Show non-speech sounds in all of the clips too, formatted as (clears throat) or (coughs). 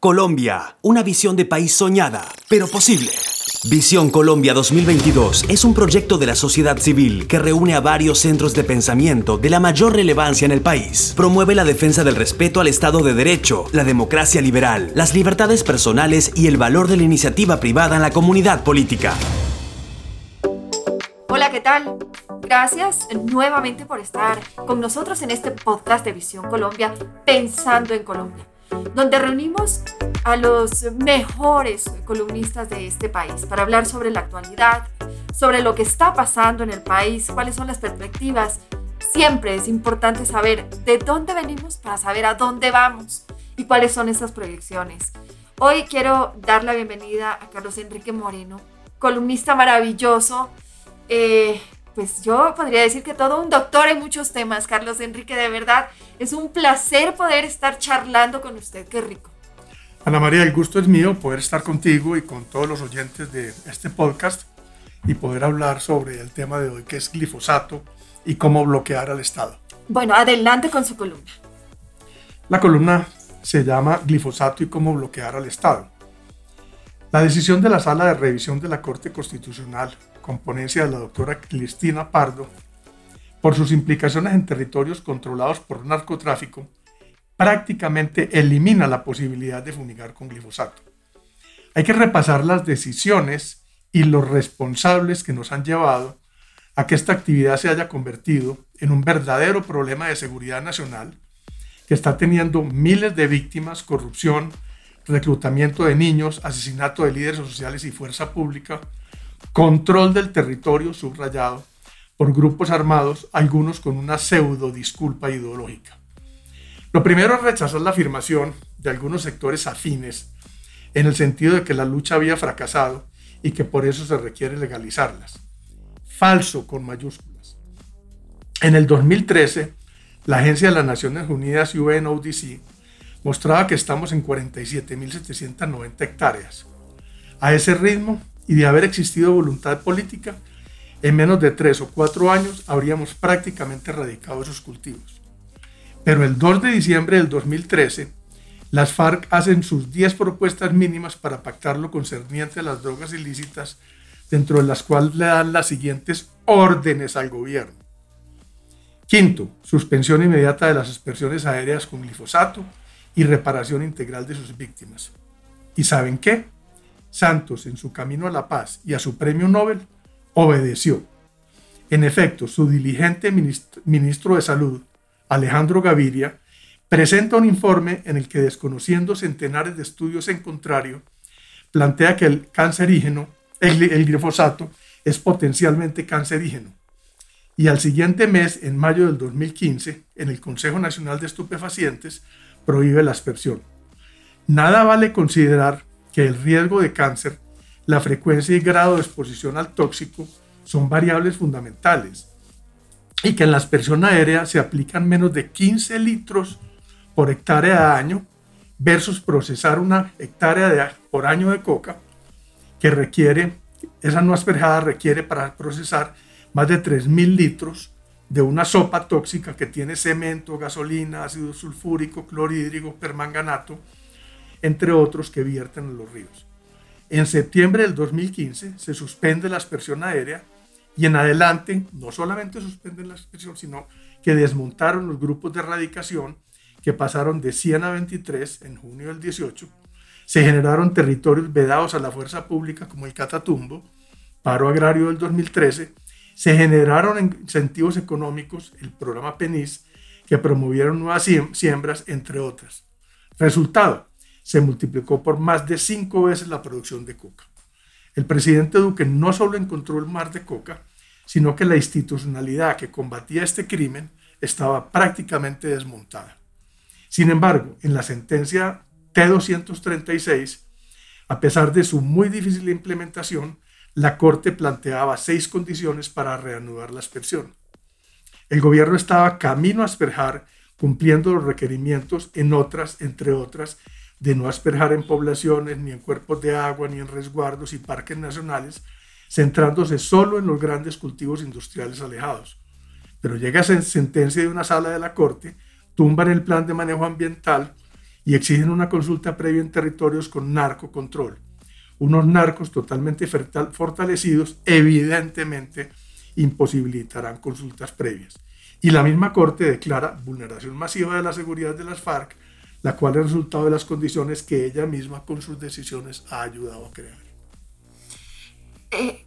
Colombia, una visión de país soñada, pero posible. Visión Colombia 2022 es un proyecto de la sociedad civil que reúne a varios centros de pensamiento de la mayor relevancia en el país. Promueve la defensa del respeto al Estado de Derecho, la democracia liberal, las libertades personales y el valor de la iniciativa privada en la comunidad política. Hola, ¿qué tal? Gracias nuevamente por estar con nosotros en este podcast de Visión Colombia, Pensando en Colombia donde reunimos a los mejores columnistas de este país para hablar sobre la actualidad, sobre lo que está pasando en el país, cuáles son las perspectivas. Siempre es importante saber de dónde venimos para saber a dónde vamos y cuáles son esas proyecciones. Hoy quiero dar la bienvenida a Carlos Enrique Moreno, columnista maravilloso, eh, pues yo podría decir que todo un doctor en muchos temas, Carlos Enrique, de verdad. Es un placer poder estar charlando con usted, qué rico. Ana María, el gusto es mío poder estar contigo y con todos los oyentes de este podcast y poder hablar sobre el tema de hoy, que es glifosato y cómo bloquear al Estado. Bueno, adelante con su columna. La columna se llama Glifosato y cómo bloquear al Estado. La decisión de la Sala de Revisión de la Corte Constitucional componencia de la doctora Cristina Pardo, por sus implicaciones en territorios controlados por narcotráfico, prácticamente elimina la posibilidad de fumigar con glifosato. Hay que repasar las decisiones y los responsables que nos han llevado a que esta actividad se haya convertido en un verdadero problema de seguridad nacional que está teniendo miles de víctimas, corrupción, reclutamiento de niños, asesinato de líderes sociales y fuerza pública, control del territorio subrayado por grupos armados, algunos con una pseudo disculpa ideológica. Lo primero es rechazar la afirmación de algunos sectores afines en el sentido de que la lucha había fracasado y que por eso se requiere legalizarlas. Falso con mayúsculas. En el 2013, la Agencia de las Naciones Unidas UNODC mostraba que estamos en 47.790 hectáreas. A ese ritmo, y de haber existido voluntad política, en menos de tres o cuatro años habríamos prácticamente erradicado esos cultivos. Pero el 2 de diciembre del 2013, las FARC hacen sus 10 propuestas mínimas para pactar lo concerniente a las drogas ilícitas, dentro de las cuales le dan las siguientes órdenes al gobierno. Quinto, suspensión inmediata de las aspersiones aéreas con glifosato y reparación integral de sus víctimas. ¿Y saben qué? Santos, en su camino a la paz y a su premio Nobel, obedeció. En efecto, su diligente ministro de Salud, Alejandro Gaviria, presenta un informe en el que, desconociendo centenares de estudios en contrario, plantea que el cancerígeno, el, el glifosato, es potencialmente cancerígeno. Y al siguiente mes, en mayo del 2015, en el Consejo Nacional de Estupefacientes, prohíbe la aspersión. Nada vale considerar que el riesgo de cáncer, la frecuencia y grado de exposición al tóxico son variables fundamentales y que en la aspersión aérea se aplican menos de 15 litros por hectárea de año versus procesar una hectárea por año de coca que requiere, esa no asperjada requiere para procesar más de 3.000 litros de una sopa tóxica que tiene cemento, gasolina, ácido sulfúrico, clorhídrico, permanganato, entre otros que vierten en los ríos. En septiembre del 2015 se suspende la aspersión aérea y en adelante no solamente suspenden la aspersión, sino que desmontaron los grupos de erradicación que pasaron de 100 a 23 en junio del 18. Se generaron territorios vedados a la fuerza pública como el Catatumbo, paro agrario del 2013. Se generaron incentivos económicos, el programa PENIS, que promovieron nuevas siembras, entre otras. Resultado, se multiplicó por más de cinco veces la producción de coca. El presidente Duque no solo encontró el mar de coca, sino que la institucionalidad que combatía este crimen estaba prácticamente desmontada. Sin embargo, en la sentencia T-236, a pesar de su muy difícil implementación, la Corte planteaba seis condiciones para reanudar la aspersión. El gobierno estaba camino a asperjar cumpliendo los requerimientos en otras, entre otras, de no asperjar en poblaciones, ni en cuerpos de agua, ni en resguardos y parques nacionales, centrándose solo en los grandes cultivos industriales alejados. Pero llega sentencia de una sala de la Corte, tumban el plan de manejo ambiental y exigen una consulta previa en territorios con narcocontrol. Unos narcos totalmente fortalecidos evidentemente imposibilitarán consultas previas. Y la misma Corte declara vulneración masiva de la seguridad de las FARC, la cual es resultado de las condiciones que ella misma con sus decisiones ha ayudado a crear. Eh,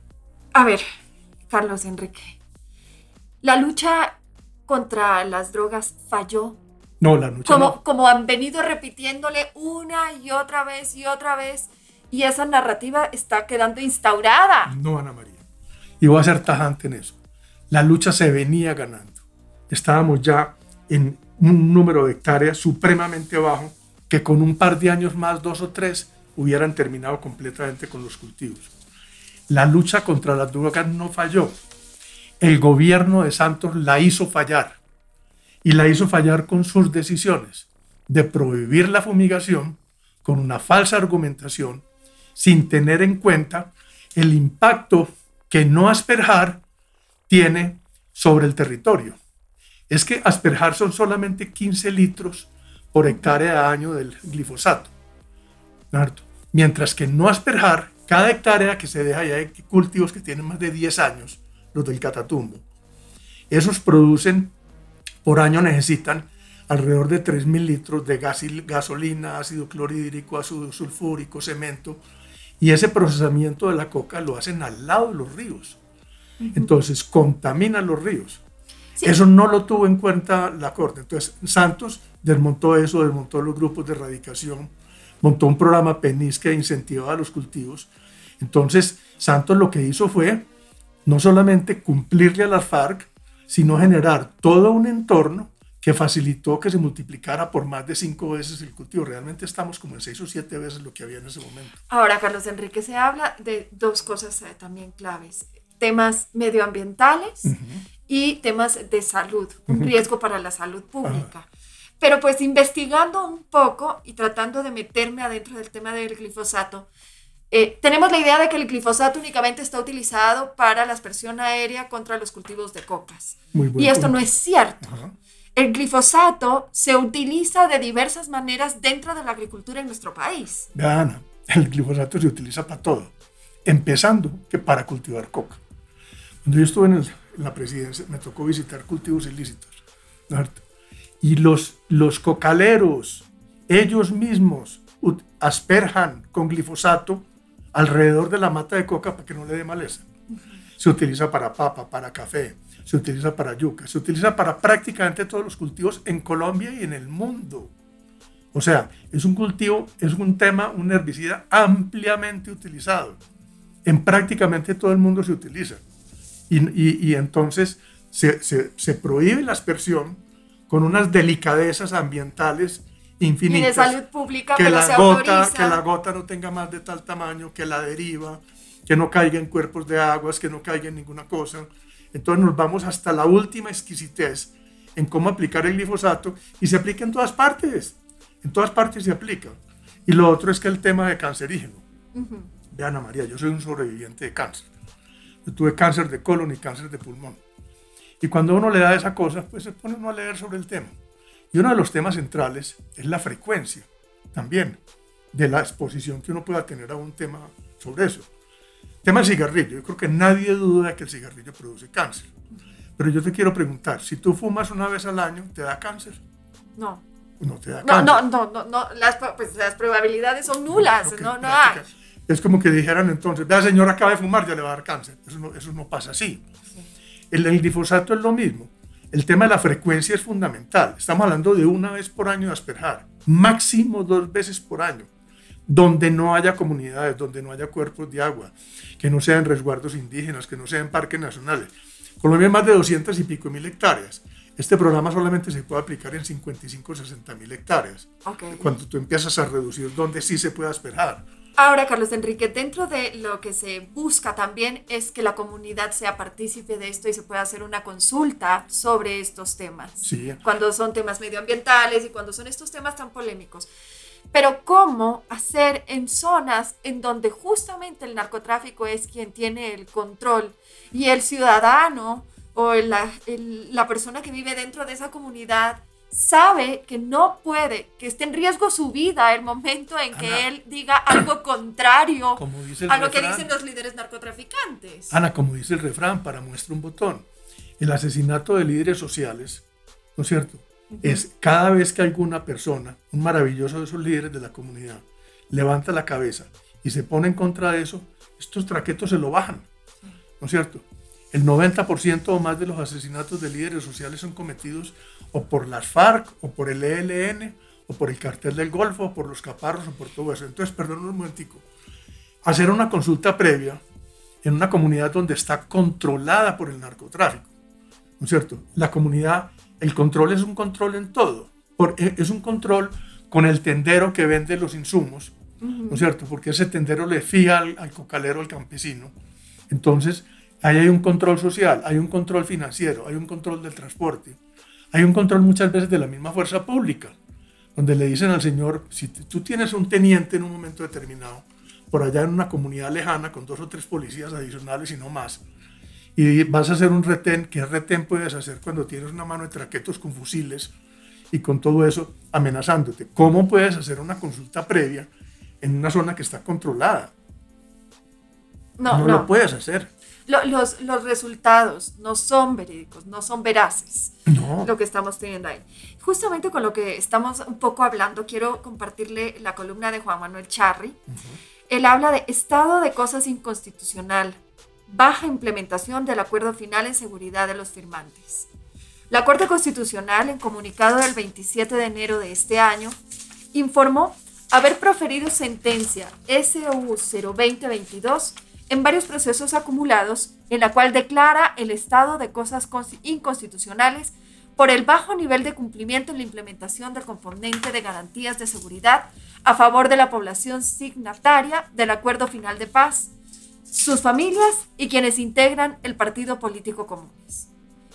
a ver, Carlos Enrique, la lucha contra las drogas falló. No, la lucha como, no. como han venido repitiéndole una y otra vez y otra vez, y esa narrativa está quedando instaurada. No, Ana María. Y voy a ser tajante en eso. La lucha se venía ganando. Estábamos ya en un número de hectáreas supremamente bajo que con un par de años más, dos o tres, hubieran terminado completamente con los cultivos. La lucha contra las drogas no falló. El gobierno de Santos la hizo fallar y la hizo fallar con sus decisiones de prohibir la fumigación con una falsa argumentación sin tener en cuenta el impacto que no asperjar tiene sobre el territorio. Es que asperjar son solamente 15 litros por hectárea de año del glifosato. Mientras que no asperjar, cada hectárea que se deja, ya hay cultivos que tienen más de 10 años, los del catatumbo, esos producen por año necesitan alrededor de 3.000 litros de gasolina, ácido clorhídrico, ácido sulfúrico, cemento, y ese procesamiento de la coca lo hacen al lado de los ríos. Entonces, contaminan los ríos. Eso no lo tuvo en cuenta la Corte. Entonces, Santos desmontó eso, desmontó los grupos de erradicación, montó un programa PENIS que incentivaba los cultivos. Entonces, Santos lo que hizo fue no solamente cumplirle a las FARC, sino generar todo un entorno que facilitó que se multiplicara por más de cinco veces el cultivo. Realmente estamos como en seis o siete veces lo que había en ese momento. Ahora, Carlos Enrique, se habla de dos cosas eh, también claves. Temas medioambientales y temas de salud, un riesgo para la salud pública. Pero pues investigando un poco y tratando de meterme adentro del tema del glifosato, eh, tenemos la idea de que el glifosato únicamente está utilizado para la aspersión aérea contra los cultivos de cocas. y esto no es cierto. El glifosato se utiliza de diversas maneras dentro de la agricultura en nuestro país. Vean, el glifosato se utiliza para todo, empezando que para cultivar coca. Cuando yo estuve en, la presidencia, me tocó visitar cultivos ilícitos. Y los, los cocaleros, ellos mismos, asperjan con glifosato alrededor de la mata de coca para que no le dé maleza. Se utiliza para papa, para café, se utiliza para yuca, se utiliza para prácticamente todos los cultivos en Colombia y en el mundo. O sea, es un cultivo, es un tema, un herbicida ampliamente utilizado. En prácticamente todo el mundo se utiliza. Y, y, entonces se, se, se, prohíbe la aspersión con unas delicadezas ambientales infinitas. Y de salud pública, que la gota, autoriza. Que la gota no tenga más de tal tamaño, que la deriva, que no caiga en cuerpos de aguas, que no caiga en ninguna cosa. Entonces nos vamos hasta la última exquisitez en cómo aplicar el glifosato y se aplica en todas partes. En todas partes se aplica. Y lo otro es que el tema de cancerígeno. Vean, Ana María, yo soy un sobreviviente de cáncer. Yo tuve cáncer de colon y cáncer de pulmón. Y cuando uno le da esa cosa, pues se pone uno a leer sobre el tema. Y uno de los temas centrales es la frecuencia también de la exposición que uno pueda tener a un tema sobre eso. Tema del cigarrillo. Yo creo que nadie duda que el cigarrillo produce cáncer. Pero yo te quiero preguntar, si tú fumas una vez al año, ¿te da cáncer? No. No te da No, cáncer. no, no, no, no, las, pues, las probabilidades son nulas, que no, no hay. Es como que dijeran entonces, vea señora, acaba de fumar, ya le va a dar cáncer. Eso no, eso no pasa así. El, el glifosato es lo mismo. El tema de la frecuencia es fundamental. Estamos hablando de una vez por año de asperjar, máximo dos veces por año, donde no haya comunidades, donde no haya cuerpos de agua, que no sean resguardos indígenas, que no sean parques nacionales. Colombia es más de 200 y pico mil hectáreas. Este programa solamente se puede aplicar en 55 o 60 mil hectáreas. Cuando tú empiezas a reducir donde sí se puede asperjar. Ahora, Carlos Enrique, dentro de lo que se busca también es que la comunidad sea partícipe de esto y se pueda hacer una consulta sobre estos temas. Sí. Cuando son temas medioambientales y cuando son estos temas tan polémicos. Pero ¿cómo hacer en zonas en donde justamente el narcotráfico es quien tiene el control y el ciudadano o la, el- la persona que vive dentro de esa comunidad sabe que no puede, que esté en riesgo su vida el momento en que Ana. él diga algo contrario (coughs) a lo que dicen los líderes narcotraficantes. Ana, como dice el refrán, para muestra un botón. El asesinato de líderes sociales, ¿no es cierto? Es cada vez que alguna persona, un maravilloso de esos líderes de la comunidad, levanta la cabeza y se pone en contra de eso, estos traquetos se lo bajan, ¿no es cierto? El 90% o más de los asesinatos de líderes sociales son cometidos o por las FARC, o por el ELN, o por el cartel del Golfo, o por los caparros, o por todo eso. Entonces, perdón un momentico. Hacer una consulta previa en una comunidad donde está controlada por el narcotráfico, ¿no es cierto? La comunidad, el control es un control en todo. Por- e- es un control con el tendero que vende los insumos, ¿no es cierto? Porque ese tendero le fía al, al cocalero, al campesino. Entonces, ahí hay un control social, hay un control financiero, hay un control del transporte, hay un control muchas veces de la misma fuerza pública, donde le dicen al señor, si tú tienes un teniente en un momento determinado, por allá en una comunidad lejana con dos o tres policías adicionales y no más, y vas a hacer un retén, ¿qué retén puedes hacer cuando tienes una mano de traquetos con fusiles y con todo eso amenazándote? ¿Cómo puedes hacer una consulta previa en una zona que está controlada? No, no no. lo puedes hacer. Lo- los, los resultados no son verídicos, no son veraces. No. lo que estamos teniendo ahí. Justamente con lo que estamos un poco hablando, quiero compartirle la columna de Juan Manuel Charri. Él habla de estado de cosas inconstitucional, baja implementación del acuerdo final en seguridad de los firmantes. La Corte Constitucional, en comunicado del 27 de enero de este año, informó haber proferido sentencia SU 02022 en varios procesos acumulados, en la cual declara el estado de cosas consti- inconstitucionales por el bajo nivel de cumplimiento en la implementación del componente de garantías de seguridad a favor de la población signataria del acuerdo final de paz, sus familias y quienes integran el partido político comunes.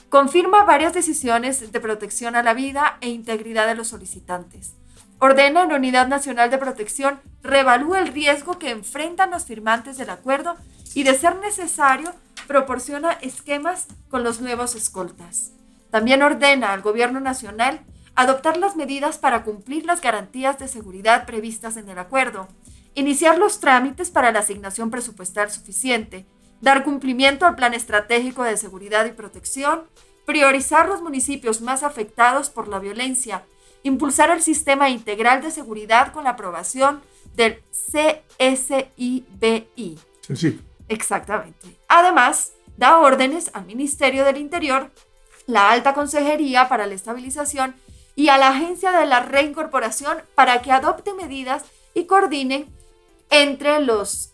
Confirma varias decisiones de protección a la vida e integridad de los solicitantes. Ordena en la Unidad Nacional de Protección revalúa el riesgo que enfrentan los firmantes del acuerdo y, de ser necesario, proporciona esquemas con los nuevos escoltas. También ordena al Gobierno Nacional adoptar las medidas para cumplir las garantías de seguridad previstas en el acuerdo, iniciar los trámites para la asignación presupuestal suficiente, dar cumplimiento al Plan Estratégico de Seguridad y Protección, priorizar los municipios más afectados por la violencia, impulsar el sistema integral de seguridad con la aprobación del CSIBI. Sencillo. Exactamente. Además, da órdenes al Ministerio del Interior, la Alta Consejería para la Estabilización y a la Agencia de la Reincorporación para que adopte medidas y coordinen entre los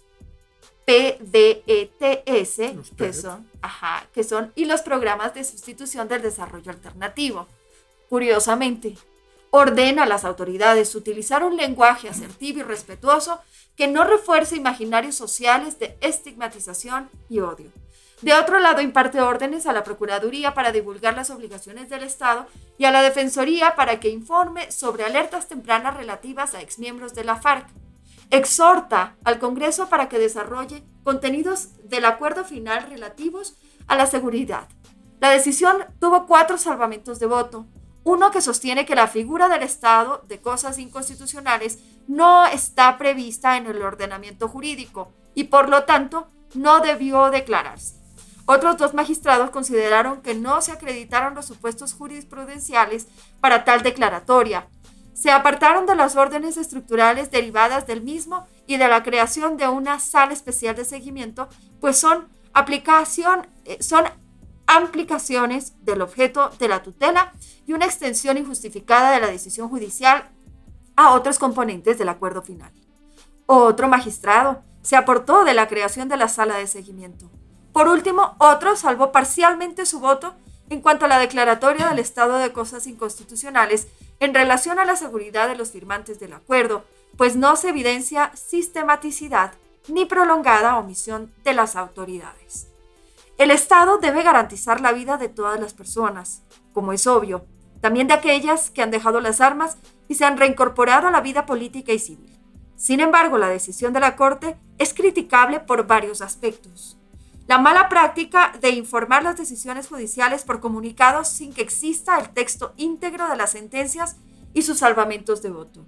PDETS, Los que PDET. son, ajá, que son, y los programas de sustitución del desarrollo alternativo. Curiosamente, ordena a las autoridades utilizar un lenguaje asertivo y respetuoso que no refuerce imaginarios sociales de estigmatización y odio. De otro lado, imparte órdenes a la Procuraduría para divulgar las obligaciones del Estado y a la Defensoría para que informe sobre alertas tempranas relativas a exmiembros de la FARC. Exhorta al Congreso para que desarrolle contenidos del acuerdo final relativos a la seguridad. La decisión tuvo cuatro salvamentos de voto. Uno que sostiene que la figura del Estado de cosas inconstitucionales no está prevista en el ordenamiento jurídico y por lo tanto no debió declararse. Otros dos magistrados consideraron que no se acreditaron los supuestos jurisprudenciales para tal declaratoria. Se apartaron de las órdenes estructurales derivadas del mismo y de la creación de una sala especial de seguimiento, pues son aplicación, eh, del objeto de la tutela y una extensión injustificada de la decisión judicial a otros componentes del acuerdo final. Otro magistrado se aportó de la creación de la sala de seguimiento. Por último, otro salvó parcialmente su voto en cuanto a la declaratoria del estado de cosas inconstitucionales en relación a la seguridad de los firmantes del acuerdo, pues no se evidencia sistematicidad ni prolongada omisión de las autoridades. El Estado debe garantizar la vida de todas las personas, como es obvio, también de aquellas que han dejado las armas y se han reincorporado a la vida política y civil. Sin embargo, la decisión de la Corte es criticable por varios aspectos. La mala práctica de informar las decisiones judiciales por comunicados sin que exista el texto íntegro de las sentencias y sus salvamentos de voto.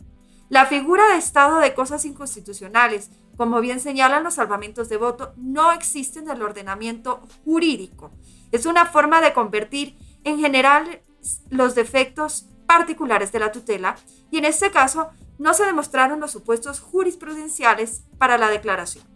La figura de estado de cosas inconstitucionales, como bien señalan los salvamentos de voto, no existe en el ordenamiento jurídico. Es una forma de convertir en general los defectos particulares de la tutela y en este caso no se demostraron los supuestos jurisprudenciales para la declaración.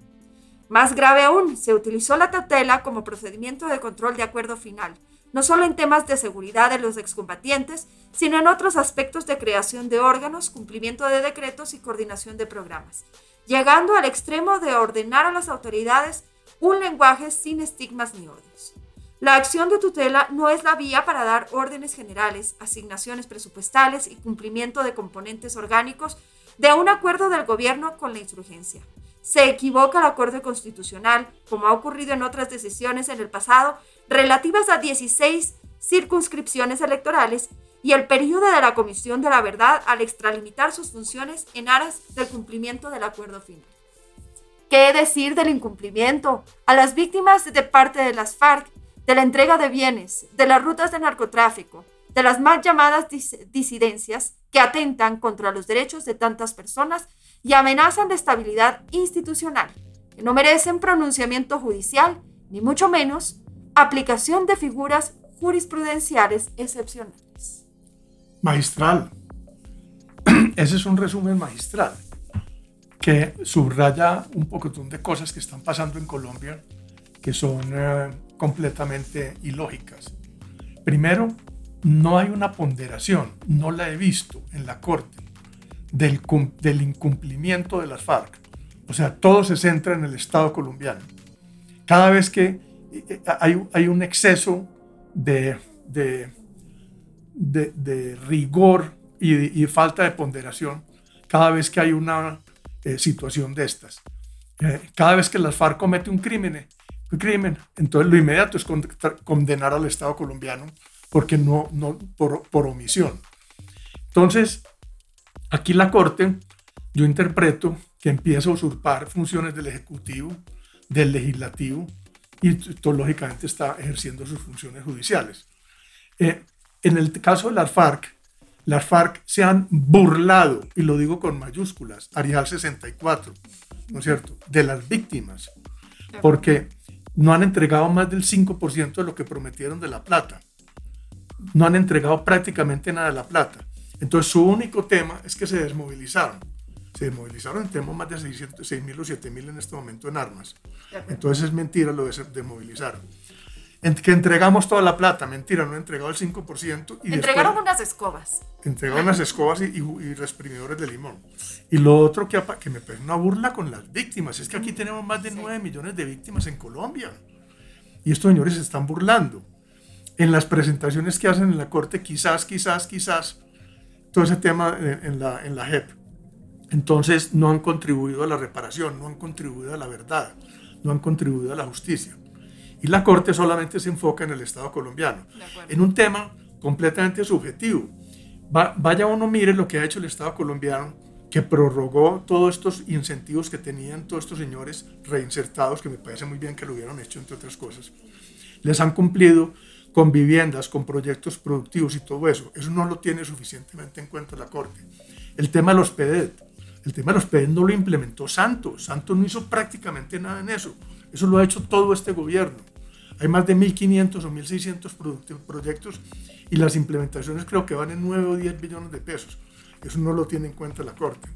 Más grave aún, se utilizó la tutela como procedimiento de control de acuerdo final, no solo en temas de seguridad de los excombatientes, sino en otros aspectos de creación de órganos, cumplimiento de decretos y coordinación de programas, llegando al extremo de ordenar a las autoridades un lenguaje sin estigmas ni odios. La acción de tutela no es la vía para dar órdenes generales, asignaciones presupuestales y cumplimiento de componentes orgánicos de un acuerdo del gobierno con la insurgencia. Se equivoca la Corte Constitucional, como ha ocurrido en otras decisiones en el pasado, relativas a 16 circunscripciones electorales y el periodo de la Comisión de la Verdad al extralimitar sus funciones en aras del cumplimiento del acuerdo final. ¿Qué decir del incumplimiento? A las víctimas de parte de las FARC de la entrega de bienes, de las rutas de narcotráfico, de las mal llamadas disidencias que atentan contra los derechos de tantas personas y amenazan de estabilidad institucional, que no merecen pronunciamiento judicial, ni mucho menos aplicación de figuras jurisprudenciales excepcionales. Magistral. (clears throat) Ese es un resumen magistral que subraya un poco de cosas que están pasando en Colombia que son eh, completamente ilógicas. Primero, no hay una ponderación, no la he visto en la Corte, del, incumplimiento de las FARC. O sea, todo se centra en el Estado colombiano. Cada vez que eh, eh, hay, hay un exceso de, de, rigor y, falta de ponderación, cada vez que hay una situación de estas. cada vez que las FARC comete un crimen, crimen. Entonces lo inmediato es condenar al Estado colombiano porque no, no por, por omisión. Entonces, aquí la Corte, yo interpreto que empieza a usurpar funciones del Ejecutivo, del Legislativo, y esto, lógicamente está ejerciendo sus funciones judiciales. Eh, en el caso de las FARC, las FARC se han burlado, y lo digo con mayúsculas, Arial 64, ¿no es cierto?, de las víctimas, porque no han entregado más del 5% de lo que prometieron de la plata. No han entregado prácticamente nada de la plata. Entonces su único tema es que se desmovilizaron. Se desmovilizaron, tenemos más de 600, 6.000 o 7.000 en este momento en armas. Entonces es mentira lo de desmovilizar que entregamos toda la plata, mentira, no he entregado el 5%. Y Entregaron unas escobas. Entregaron unas escobas y, y, exprimidores de limón. Y lo otro que, que me parece una burla con las víctimas, es que aquí tenemos más de 9 millones de víctimas en Colombia. Y estos señores se están burlando. En las presentaciones que hacen en la corte, quizás, quizás, quizás, todo ese tema en, en la, en la JEP. Entonces no han contribuido a la reparación, no han contribuido a la verdad, no han contribuido a la justicia y la Corte solamente se enfoca en el Estado colombiano, en un tema completamente subjetivo. vaya uno, mire lo que ha hecho el Estado colombiano, que prorrogó todos estos incentivos que tenían todos estos señores reinsertados, que me parece muy bien que lo hubieran hecho, entre otras cosas. Les han cumplido con viviendas, con proyectos productivos y todo eso. Eso no lo tiene suficientemente en cuenta la Corte. El tema de los PEDET. El tema de los PEDET no lo implementó Santos. Santos no hizo prácticamente nada en eso. Eso lo ha hecho todo este gobierno. Hay más de 1.500 o 1.600 proyectos y las implementaciones creo que van en 9 o 10 billones de pesos. Eso no lo tiene en cuenta la Corte.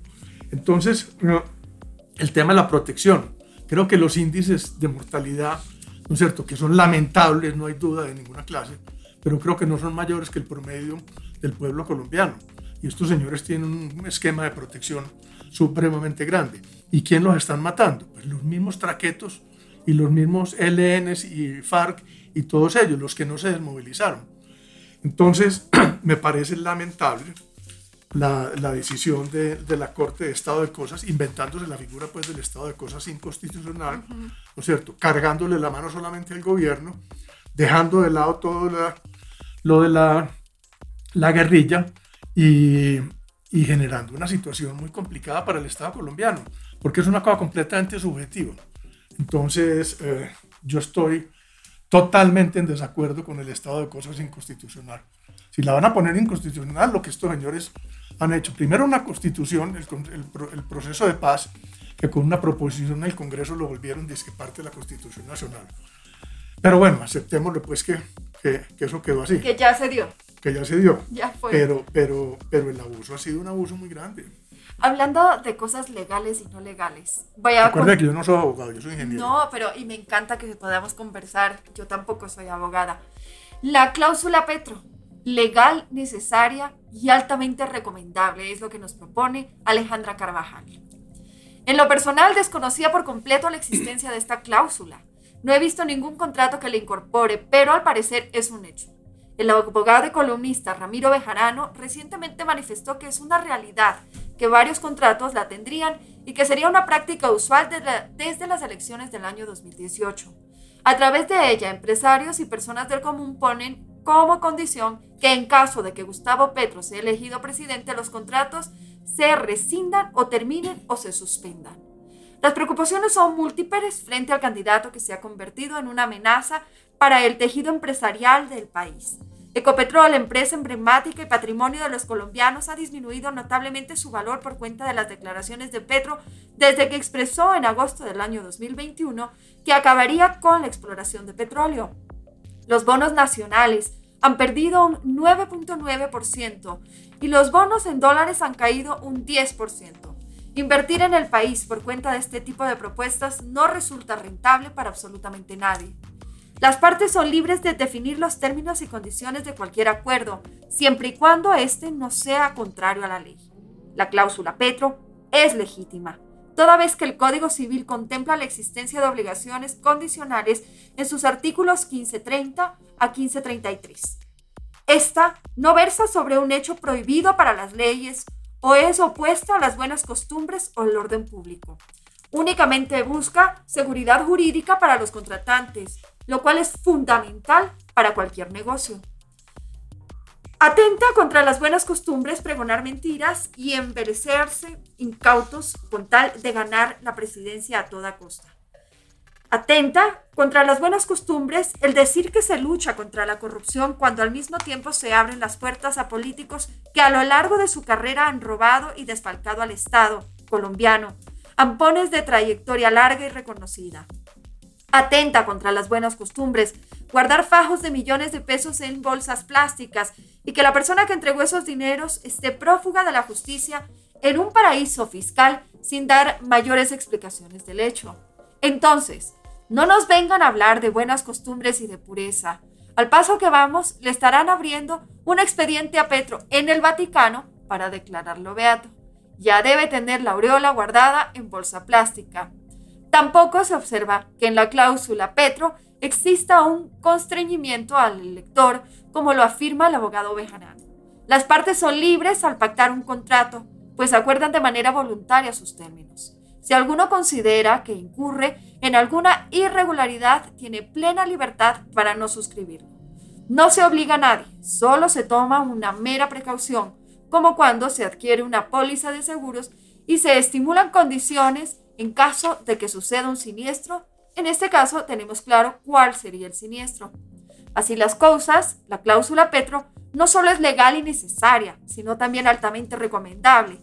Entonces, el tema de la protección. Creo que los índices de mortalidad, ¿no es cierto?, que son lamentables, no hay duda de ninguna clase, pero creo que no son mayores que el promedio del pueblo colombiano. Y estos señores tienen un esquema de protección supremamente grande. ¿Y quién los están matando? Pues los mismos traquetos y los mismos LNs y FARC y todos ellos, los que no se desmovilizaron. Entonces, (clears throat) me parece lamentable la, la decisión de, de, la Corte de Estado de Cosas, inventándose la figura pues, del Estado de Cosas inconstitucional, ¿no es cierto? Cargándole la mano solamente al gobierno, dejando de lado todo lo de la, la guerrilla y, y generando una situación muy complicada para el Estado colombiano, porque es una cosa completamente subjetiva. Entonces, eh, yo estoy totalmente en desacuerdo con el estado de cosas inconstitucional. Si la van a poner inconstitucional, lo que estos señores han hecho, primero una constitución, el, proceso de paz, que con una proposición del Congreso lo volvieron disque parte de la Constitución Nacional. Pero bueno, aceptémoslo pues que, que, que, eso quedó así. Que ya se dio. Que ya se dio. Ya fue. Pero, pero, pero el abuso ha sido un abuso muy grande. Hablando de cosas legales y no legales, voy a... Recuerda que yo no soy abogado, yo soy ingeniero. No, pero y me encanta que podamos conversar, yo tampoco soy abogada. La cláusula Petro, legal, necesaria y altamente recomendable, es lo que nos propone Alejandra Carvajal. En lo personal desconocía por completo la existencia de esta cláusula. No he visto ningún contrato que la incorpore, pero al parecer es un hecho. El abogado y columnista Ramiro Bejarano recientemente manifestó que es una realidad que varios contratos la tendrían y que sería una práctica usual desde, las elecciones del año 2018. A través de ella, empresarios y personas del común ponen como condición que en caso de que Gustavo Petro sea elegido presidente, los contratos se rescindan o terminen o se suspendan. Las preocupaciones son múltiples frente al candidato que se ha convertido en una amenaza para el tejido empresarial del país. Ecopetrol, empresa emblemática y patrimonio de los colombianos, ha disminuido notablemente su valor por cuenta de las declaraciones de Petro desde que expresó en agosto del año 2021 que acabaría con la exploración de petróleo. Los bonos nacionales han perdido un 9.9% y los bonos en dólares han caído un 10%. Invertir en el país por cuenta de este tipo de propuestas no resulta rentable para absolutamente nadie. Las partes son libres de definir los términos y condiciones de cualquier acuerdo, siempre y cuando éste no sea contrario a la ley. La cláusula Petro es legítima, toda vez que el Código Civil contempla la existencia de obligaciones condicionales en sus artículos 1530 a 1533. Esta no versa sobre un hecho prohibido para las leyes o es opuesta a las buenas costumbres o el orden público. Únicamente busca seguridad jurídica para los contratantes, lo cual es fundamental para cualquier negocio. Atenta contra las buenas costumbres pregonar mentiras y embelecerse incautos con tal de ganar la presidencia a toda costa. Atenta contra las buenas costumbres el decir que se lucha contra la corrupción cuando al mismo tiempo se abren las puertas a políticos que a lo largo de su carrera han robado y desfalcado al Estado colombiano, ampones de trayectoria larga y reconocida atenta contra las buenas costumbres, guardar fajos de millones de pesos en bolsas plásticas y que la persona que entregó esos dineros esté prófuga de la justicia en un paraíso fiscal sin dar mayores explicaciones del hecho. Entonces, no nos vengan a hablar de buenas costumbres y de pureza. Al paso que vamos, le estarán abriendo un expediente a Petro en el Vaticano para declararlo beato. Ya debe tener la aureola guardada en bolsa plástica. Tampoco se observa que en la cláusula Petro exista un constreñimiento al elector, como lo afirma el abogado Bejarano. Las partes son libres al pactar un contrato, pues acuerdan de manera voluntaria sus términos. Si alguno considera que incurre en alguna irregularidad, tiene plena libertad para no suscribirlo. No se obliga a nadie, solo se toma una mera precaución, como cuando se adquiere una póliza de seguros y se estimulan condiciones en caso de que suceda un siniestro, en este caso tenemos claro cuál sería el siniestro. Así las cosas, la cláusula Petro no solo es legal y necesaria, sino también altamente recomendable.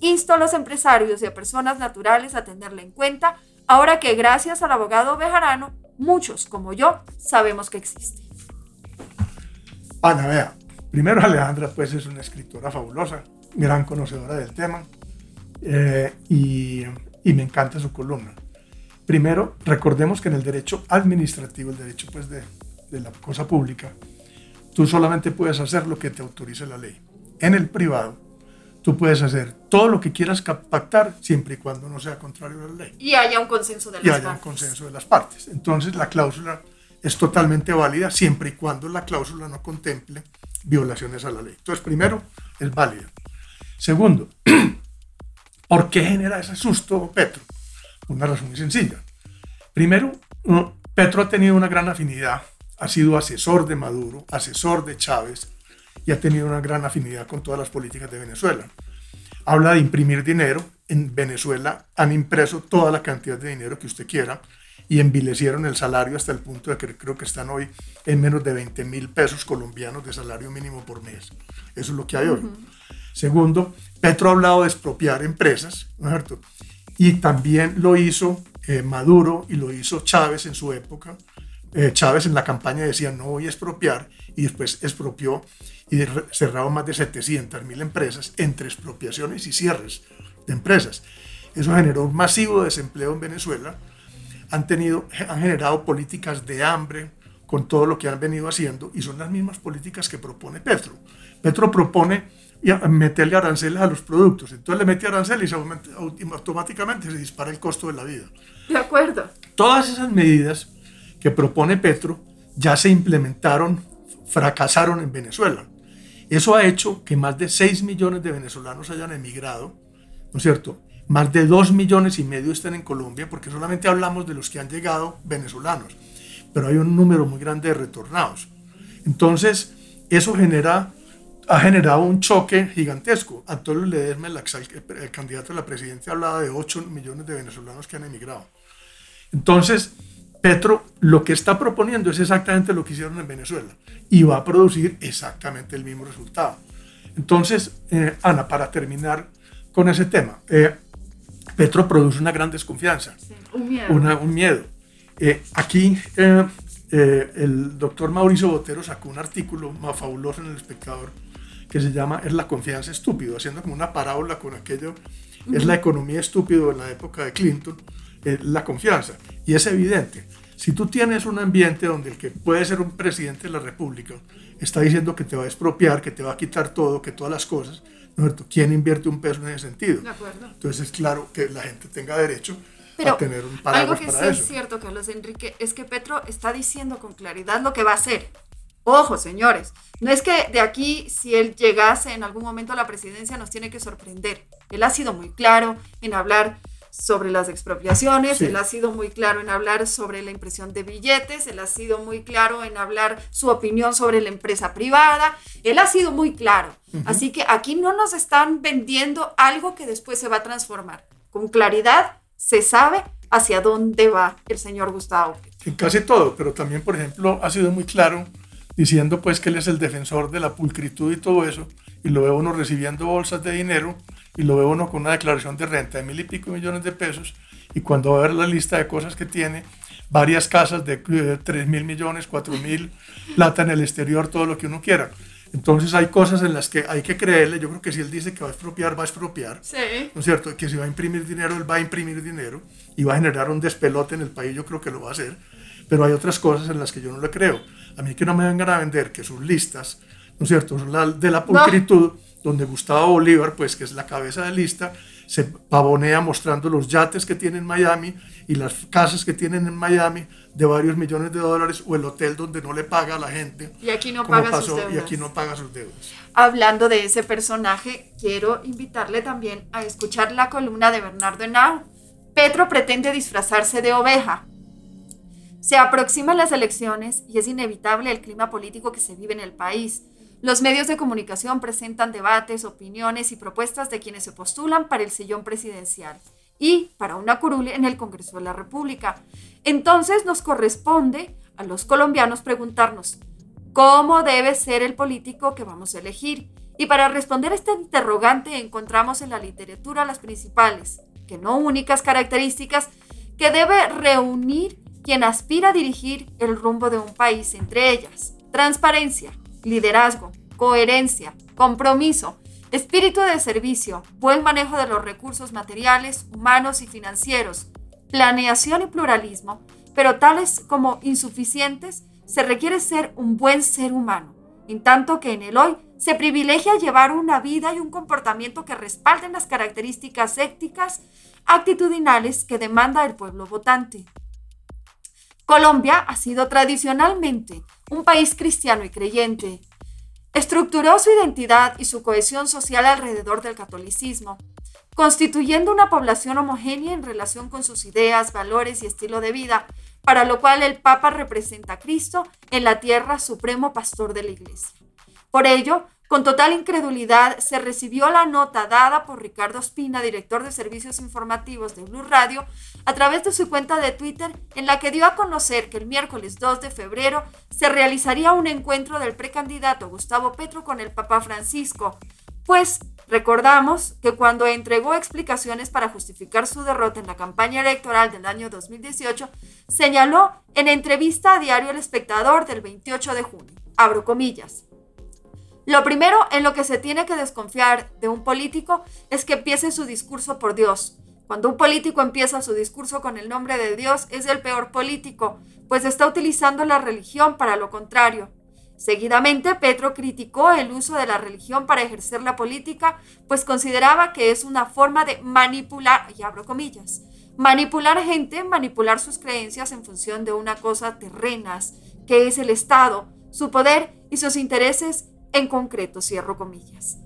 Insto a los empresarios y a personas naturales a tenerla en cuenta, ahora que gracias al abogado Bejarano, muchos como yo sabemos que existe. Ana, vea, primero Alejandra pues es una escritora fabulosa, gran conocedora del tema, eh, y y me encanta su columna. Primero, recordemos que en el derecho administrativo, el derecho pues de, de la cosa pública, tú solamente puedes hacer lo que te autorice la ley. En el privado, tú puedes hacer todo lo que quieras pactar siempre y cuando no sea contrario a la ley. Y haya un consenso de las y haya un consenso de las partes. Entonces la cláusula es totalmente válida siempre y cuando la cláusula no contemple violaciones a la ley. Entonces, primero, es válida. Segundo, (clears throat) ¿Por qué genera ese susto Petro? Una razón muy sencilla. Primero, Petro ha tenido una gran afinidad, ha sido asesor de Maduro, asesor de Chávez y ha tenido una gran afinidad con todas las políticas de Venezuela. Habla de imprimir dinero. En Venezuela han impreso toda la cantidad de dinero que usted quiera y envilecieron el salario hasta el punto de que creo que están hoy en menos de 20 mil pesos colombianos de salario mínimo por mes. Eso es lo que hay hoy. Segundo, Petro ha hablado de expropiar empresas, ¿no es cierto? Y también lo hizo eh, Maduro y lo hizo Chávez en su época. Eh, Chávez en la campaña decía no voy a expropiar y después expropió y cerrado más de 700 mil empresas entre expropiaciones y cierres de empresas. Eso generó un masivo desempleo en Venezuela. Han, tenido, han generado políticas de hambre con todo lo que han venido haciendo y son las mismas políticas que propone Petro. Petro propone meterle aranceles a los productos. Entonces le mete aranceles y automáticamente se dispara el costo de la vida. De acuerdo. Todas esas medidas que propone Petro ya se implementaron, fracasaron en Venezuela. Eso ha hecho que más de 6 millones de venezolanos hayan emigrado, ¿no es cierto? Más de 2 millones y medio están en Colombia, porque solamente hablamos de los que han llegado venezolanos, pero hay un número muy grande de retornados. Entonces, eso genera, ha generado un choque gigantesco. Antonio Ledesma, el, el candidato a la presidencia, hablaba de 8 millones de venezolanos que han emigrado. Entonces, Petro lo que está proponiendo es exactamente lo que hicieron en Venezuela y va a producir exactamente el mismo resultado. Entonces, eh, Ana, para terminar con ese tema, eh, Petro produce una gran desconfianza, un miedo. un miedo. Eh, aquí el doctor Mauricio Botero sacó un artículo más fabuloso en El Espectador que se llama Es la confianza estúpido, haciendo como una parábola con aquello, es la economía estúpido en la época de Clinton, la confianza. Y es evidente, si tú tienes un ambiente donde el que puede ser un presidente de la República está diciendo que te va a expropiar, que te va a quitar todo, que todas las cosas, ¿no ¿quién invierte un peso en ese sentido? De acuerdo. Entonces es claro que la gente tenga derecho a tener un paraguas algo que sí es cierto, Carlos Enrique, es que Petro está diciendo con claridad lo que va a hacer. Ojo, señores, no es que de aquí, si él llegase en algún momento a la presidencia, nos tiene que sorprender. Él ha sido muy claro en hablar sobre las expropiaciones, él ha sido muy claro en hablar sobre la impresión de billetes, él ha sido muy claro en hablar su opinión sobre la empresa privada, él ha sido muy claro. Así que aquí no nos están vendiendo algo que después se va a transformar. Con claridad se sabe hacia dónde va el señor Gustavo. En casi todo, pero también, por ejemplo, ha sido muy claro diciendo pues que él es el defensor de la pulcritud y todo eso, y lo ve uno recibiendo bolsas de dinero y lo ve uno con una declaración de renta de mil y pico millones de pesos y cuando va a ver la lista de cosas que tiene, varias casas de eh, tres mil millones, cuatro mil, plata en el exterior, todo lo que uno quiera. Entonces hay cosas en las que hay que creerle. Yo creo que si él dice que va a expropiar, va a expropiar. Sí. ¿No es cierto? Que si va a imprimir dinero, él va a imprimir dinero y va a generar un despelote en el país. Yo creo que lo va a hacer. Pero hay otras cosas en las que yo no le creo. A mí que no me vengan a vender que sus listas, ¿no es cierto?, son la, de la pulcritud donde Gustavo Bolívar, pues que es la cabeza de lista, se pavonea mostrando los yates que tiene en Miami y las casas que tienen en Miami de varios millones de dólares o el hotel donde no le paga a la gente. Y aquí no paga sus deudas. Y aquí no paga sus deudas. Hablando de ese personaje, quiero invitarle también a escuchar la columna de Bernardo Henao. Petro pretende disfrazarse de oveja. Se aproximan las elecciones y es inevitable el clima político que se vive en el país. Los medios de comunicación presentan debates, opiniones y propuestas de quienes se postulan para el sillón presidencial y para una curul en el Congreso de la República. Entonces nos corresponde a los colombianos preguntarnos, ¿cómo debe ser el político que vamos a elegir? Y para responder a este interrogante encontramos en la literatura las principales, que no únicas características, que debe reunir quien aspira a dirigir el rumbo de un país, entre ellas, transparencia, liderazgo, coherencia, compromiso, espíritu de servicio, buen manejo de los recursos materiales, humanos y financieros, planeación y pluralismo, pero tales como insuficientes, se requiere ser un buen ser humano, en tanto que en el hoy se privilegia llevar una vida y un comportamiento que respalden las características éticas, actitudinales que demanda el pueblo votante. Colombia ha sido tradicionalmente un país cristiano y creyente. Estructuró su identidad y su cohesión social alrededor del catolicismo, constituyendo una población homogénea en relación con sus ideas, valores y estilo de vida, para lo cual el Papa representa a Cristo en la tierra supremo pastor de la Iglesia. Por ello, Con total incredulidad se recibió la nota dada por Ricardo Espina, director de servicios informativos de Blue Radio, a través de su cuenta de Twitter, en la que dio a conocer que el miércoles 2 de febrero se realizaría un encuentro del precandidato Gustavo Petro con el Papa Francisco. Pues recordamos que cuando entregó explicaciones para justificar su derrota en la campaña electoral del año 2018, señaló en entrevista a Diario El Espectador del 28 de junio, abro comillas, lo primero en lo que se tiene que desconfiar de un político es que empiece su discurso por Dios. Cuando un político empieza su discurso con el nombre de Dios es el peor político, pues está utilizando la religión para lo contrario. Seguidamente, Petro criticó el uso de la religión para ejercer la política, pues consideraba que es una forma de manipular, y abro comillas, manipular gente, manipular sus creencias en función de una cosa terrenas, que es el Estado, su poder y sus intereses en concreto, cierro comillas.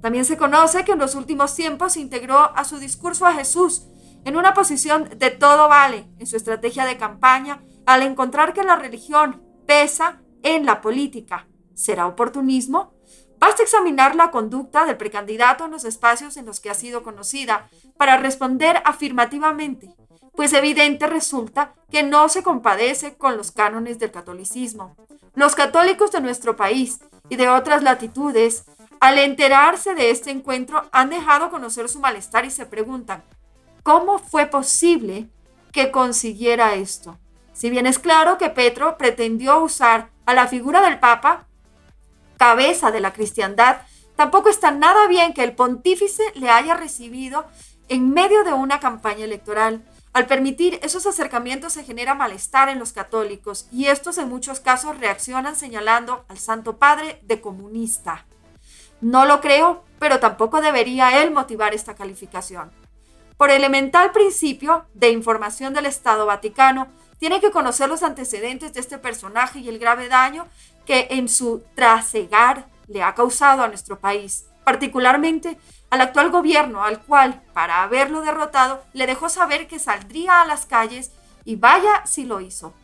También se conoce que en los últimos tiempos integró a su discurso a Jesús en una posición de todo vale en su estrategia de campaña al encontrar que la religión pesa en la política. ¿Será oportunismo? Basta examinar la conducta del precandidato en los espacios en los que ha sido conocida para responder afirmativamente, pues evidente resulta que no se compadece con los cánones del catolicismo. Los católicos de nuestro país y de otras latitudes, al enterarse de este encuentro, han dejado conocer su malestar y se preguntan, ¿cómo fue posible que consiguiera esto? Si bien es claro que Petro pretendió usar a la figura del Papa, cabeza de la cristiandad, tampoco está nada bien que el pontífice le haya recibido en medio de una campaña electoral. Al permitir esos acercamientos se genera malestar en los católicos y estos en muchos casos reaccionan señalando al Santo Padre de comunista. No lo creo, pero tampoco debería él motivar esta calificación. Por elemental principio de información del Estado Vaticano, tiene que conocer los antecedentes de este personaje y el grave daño que en su trasegar le ha causado a nuestro país, particularmente al actual gobierno, al cual, para haberlo derrotado, le dejó saber que saldría a las calles y vaya si lo hizo.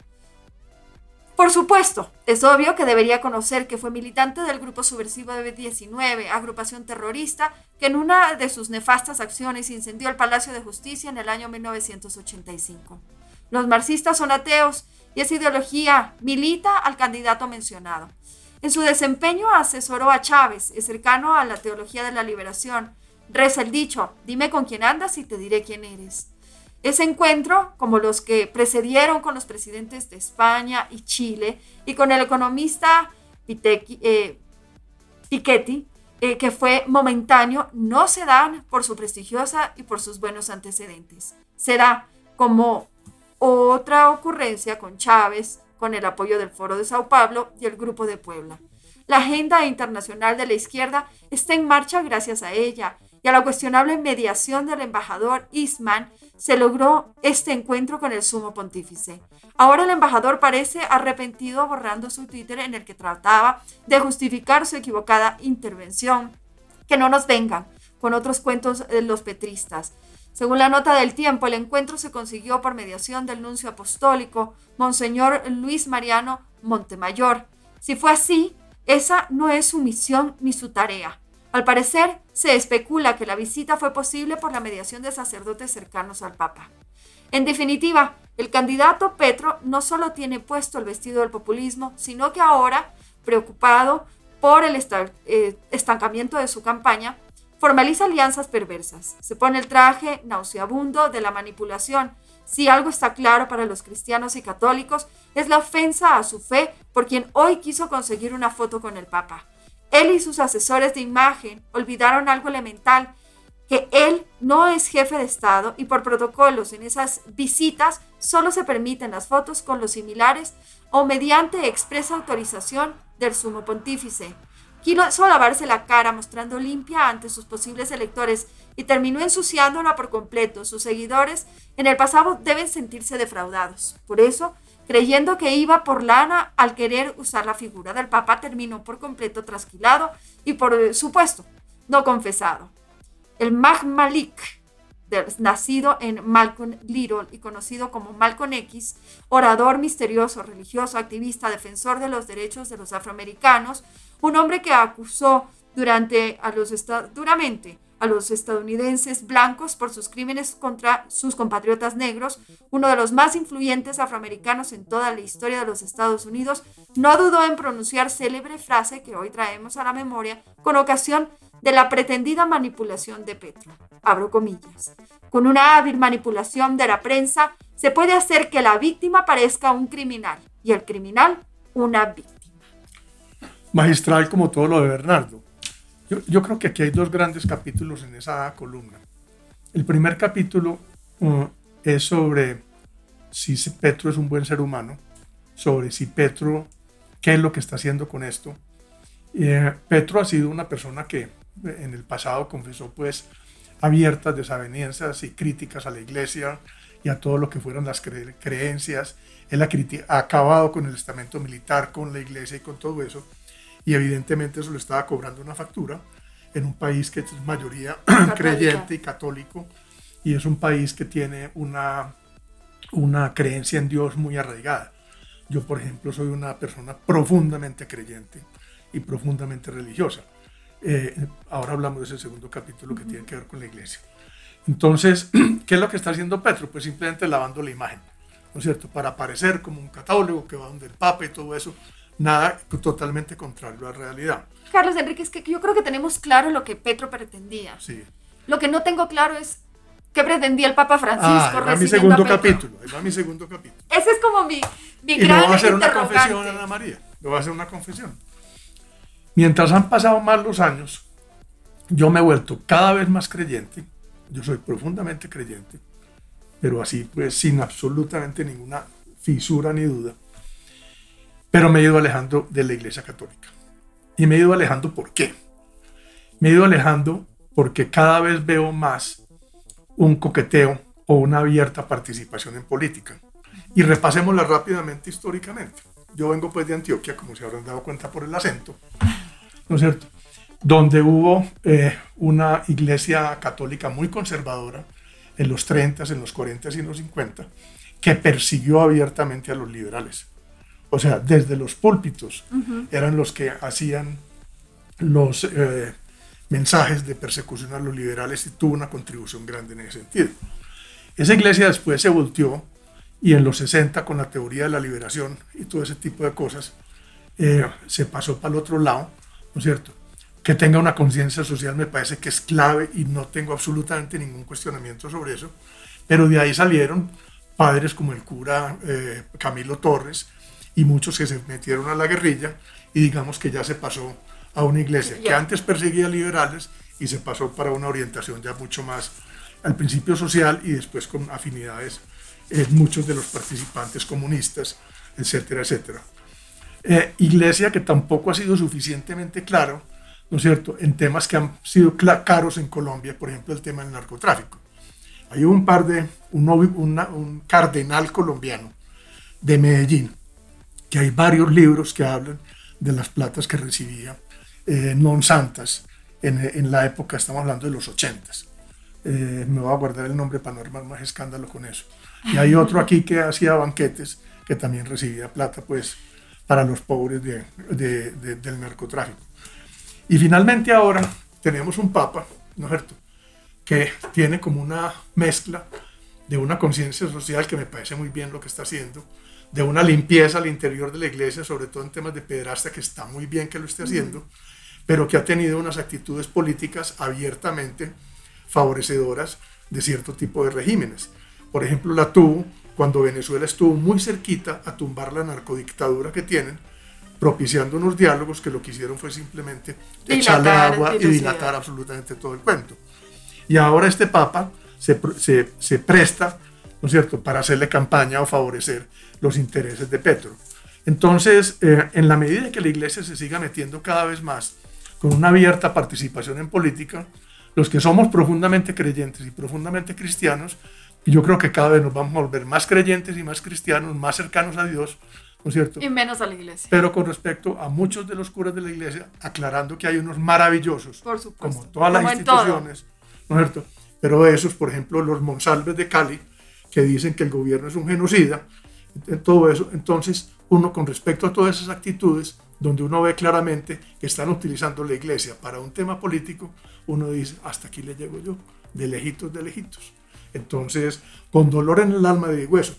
Por supuesto, es obvio que debería conocer que fue militante del grupo subversivo de 19 agrupación terrorista, que en una de sus nefastas acciones incendió el Palacio de Justicia en el año 1985. Los marxistas son ateos y esa ideología milita al candidato mencionado. En su desempeño asesoró a Chávez, es cercano a la teología de la liberación. Reza el dicho, dime con quién andas y te diré quién eres. Ese encuentro, como los que precedieron con los presidentes de España y Chile y con el economista eh, Piketty, eh, que fue momentáneo, no se dan por su prestigiosa y por sus buenos antecedentes. Se da como otra ocurrencia con Chávez, con el apoyo del Foro de Sao Paulo y el Grupo de Puebla. La agenda internacional de la izquierda está en marcha gracias a ella y a la cuestionable mediación del embajador Isman se logró este encuentro con el sumo pontífice. Ahora el embajador parece arrepentido borrando su Twitter en el que trataba de justificar su equivocada intervención. Que no nos vengan con otros cuentos de los petristas. Según la nota del tiempo, el encuentro se consiguió por mediación del nuncio apostólico, Monseñor Luis Mariano Montemayor. Si fue así, esa no es su misión ni su tarea. Al parecer, se especula que la visita fue posible por la mediación de sacerdotes cercanos al Papa. En definitiva, el candidato Petro no solo tiene puesto el vestido del populismo, sino que ahora, preocupado por el eh, estancamiento de su campaña, formaliza alianzas perversas, se pone el traje nauseabundo de la manipulación. Si algo está claro para los cristianos y católicos, es la ofensa a su fe por quien hoy quiso conseguir una foto con el Papa. Él y sus asesores de imagen olvidaron algo elemental, que él no es jefe de Estado y por protocolos en esas visitas solo se permiten las fotos con los similares o mediante expresa autorización del sumo pontífice quiso lavarse la cara mostrando limpia ante sus posibles electores y terminó ensuciándola por completo. Sus seguidores en el pasado deben sentirse defraudados. Por eso, creyendo que iba por lana al querer usar la figura del Papa, terminó por completo trasquilado y por supuesto no confesado. El Magmalik nacido en Malcolm Little y conocido como Malcolm X, orador misterioso, religioso, activista, defensor de los derechos de los afroamericanos, un hombre que acusó durante a los duramente a los estadounidenses blancos por sus crímenes contra sus compatriotas negros, uno de los más influyentes afroamericanos en toda la historia de los Estados Unidos, no dudó en pronunciar célebre frase que hoy traemos a la memoria con ocasión de la pretendida manipulación de Petro. Abro comillas. Con una hábil manipulación de la prensa se puede hacer que la víctima parezca un criminal y el criminal una víctima. Magistral como todo lo de Bernardo. Yo, creo que aquí hay dos grandes capítulos en esa columna. El primer capítulo uh, es sobre si Petro es un buen ser humano, sobre si Petro, qué es lo que está haciendo con esto. Eh, Petro ha sido una persona que en el pasado confesó pues abiertas desavenencias y críticas a la iglesia y a todo lo que fueron las creencias. Ha acabado con el estamento militar, con la iglesia y con todo eso y evidentemente eso le estaba cobrando una factura en un país que es mayoría (clears throat) creyente y católico y es un país que tiene una, una creencia en Dios muy arraigada. Yo, por ejemplo, soy una persona profundamente creyente y profundamente religiosa. Eh, ahora hablamos de ese segundo capítulo que tiene que ver con la iglesia. Entonces, (clears throat) ¿qué es lo que está haciendo Petro? Pues simplemente lavando la imagen, ¿no es cierto? Para parecer como un católico que va donde el Papa y todo eso, nada totalmente contrario a la realidad. Carlos Enrique, es que yo creo que tenemos claro lo que Petro pretendía. Sí. Lo que no tengo claro es qué pretendía el Papa Francisco. Ah, mi segundo capítulo. va mi segundo capítulo. Ese es como mi, mi y gran voy a hacer una confesión, Ana María. Le voy a hacer una confesión. Mientras han pasado más los años, yo me he vuelto cada vez más creyente. Yo soy profundamente creyente, pero así pues sin absolutamente ninguna fisura ni duda pero me he ido alejando de la Iglesia Católica. Y me he ido alejando ¿por qué? Me he ido alejando porque cada vez veo más un coqueteo o una abierta participación en política. Y repasémosla rápidamente históricamente. Yo vengo pues de Antioquia, como se habrán dado cuenta por el acento, ¿no es cierto? Donde hubo eh, una iglesia católica muy conservadora en los 30, en los 40 y en los 50, que persiguió abiertamente a los liberales o sea, desde los púlpitos eran los que hacían los eh, mensajes de persecución a los liberales y tuvo una contribución grande en ese sentido. Esa iglesia después se volteó y en los 60 con la teoría de la liberación y todo ese tipo de cosas eh, se pasó para el otro lado, ¿no es cierto? Que tenga una conciencia social me parece que es clave y no tengo absolutamente ningún cuestionamiento sobre eso, pero de ahí salieron padres como el cura eh, Camilo Torres, y muchos que se metieron a la guerrilla y digamos que ya se pasó a una iglesia que antes perseguía liberales y se pasó para una orientación ya mucho más al principio social y después con afinidades en muchos de los participantes comunistas, etcétera, etcétera. Eh, iglesia que tampoco ha sido suficientemente claro, ¿no es cierto?, en temas que han sido caros en Colombia, por ejemplo, el tema del narcotráfico. Hay un par de, un, un cardenal colombiano de Medellín, que hay varios libros que hablan de las platas que recibía eh, non santas en, en, la época, estamos hablando de los ochentas. Eh, me voy a guardar el nombre para no armar más escándalo con eso. Y hay otro aquí que hacía banquetes que también recibía plata pues para los pobres de, de, del narcotráfico. Y finalmente ahora tenemos un papa, ¿no es cierto?, que tiene como una mezcla de una conciencia social que me parece muy bien lo que está haciendo, de una limpieza al interior de la iglesia, sobre todo en temas de pederastia, que está muy bien que lo esté haciendo, pero que ha tenido unas actitudes políticas abiertamente favorecedoras de cierto tipo de regímenes. Por ejemplo, la tuvo cuando Venezuela estuvo muy cerquita a tumbar la narcodictadura que tienen, propiciando unos diálogos que lo que hicieron fue simplemente echarle agua y dilatar absolutamente todo el cuento. Y ahora este Papa se, se, se presta, ¿no es cierto?, para hacerle campaña o favorecer los intereses de Petro. Entonces, eh, en la medida que la iglesia se siga metiendo cada vez más con una abierta participación en política, los que somos profundamente creyentes y profundamente cristianos, yo creo que cada vez nos vamos a volver más creyentes y más cristianos, más cercanos a Dios, ¿no es cierto? Y menos a la iglesia. Pero con respecto a muchos de los curas de la iglesia, aclarando que hay unos maravillosos, por supuesto. como todas las instituciones, ¿no es cierto? Pero esos, por ejemplo, los Monsalves de Cali, que dicen que el gobierno es un genocida, todo eso. Entonces, uno con respecto a todas esas actitudes donde uno ve claramente que están utilizando la iglesia para un tema político, uno dice, hasta aquí le llego yo, de lejitos, de lejitos. Entonces, con dolor en el alma de hueso.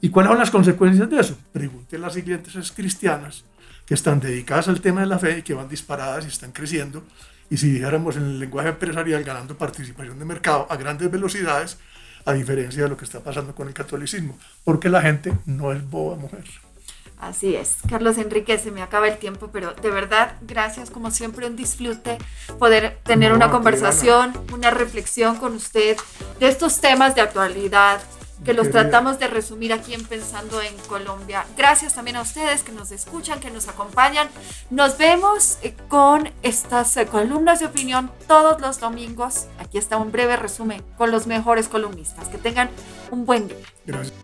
¿Y cuáles son las consecuencias de eso? Pregunte a las iglesias cristianas que están dedicadas al tema de la fe y que van disparadas y están creciendo. Y si dijéramos en el lenguaje empresarial, ganando participación de mercado a grandes velocidades, a diferencia de lo que está pasando con el catolicismo, porque la gente no es boba mujer. Así es. Carlos Enrique, se me acaba el tiempo, pero de verdad, gracias como siempre, un disfrute poder tener una conversación, una reflexión con usted de estos temas de actualidad que los tratamos de resumir aquí en Pensando en Colombia. Gracias también a ustedes que nos escuchan, que nos acompañan. Nos vemos eh, con estas eh, columnas de opinión todos los domingos. Aquí está un breve resumen con los mejores columnistas. Que tengan un buen día. Gracias.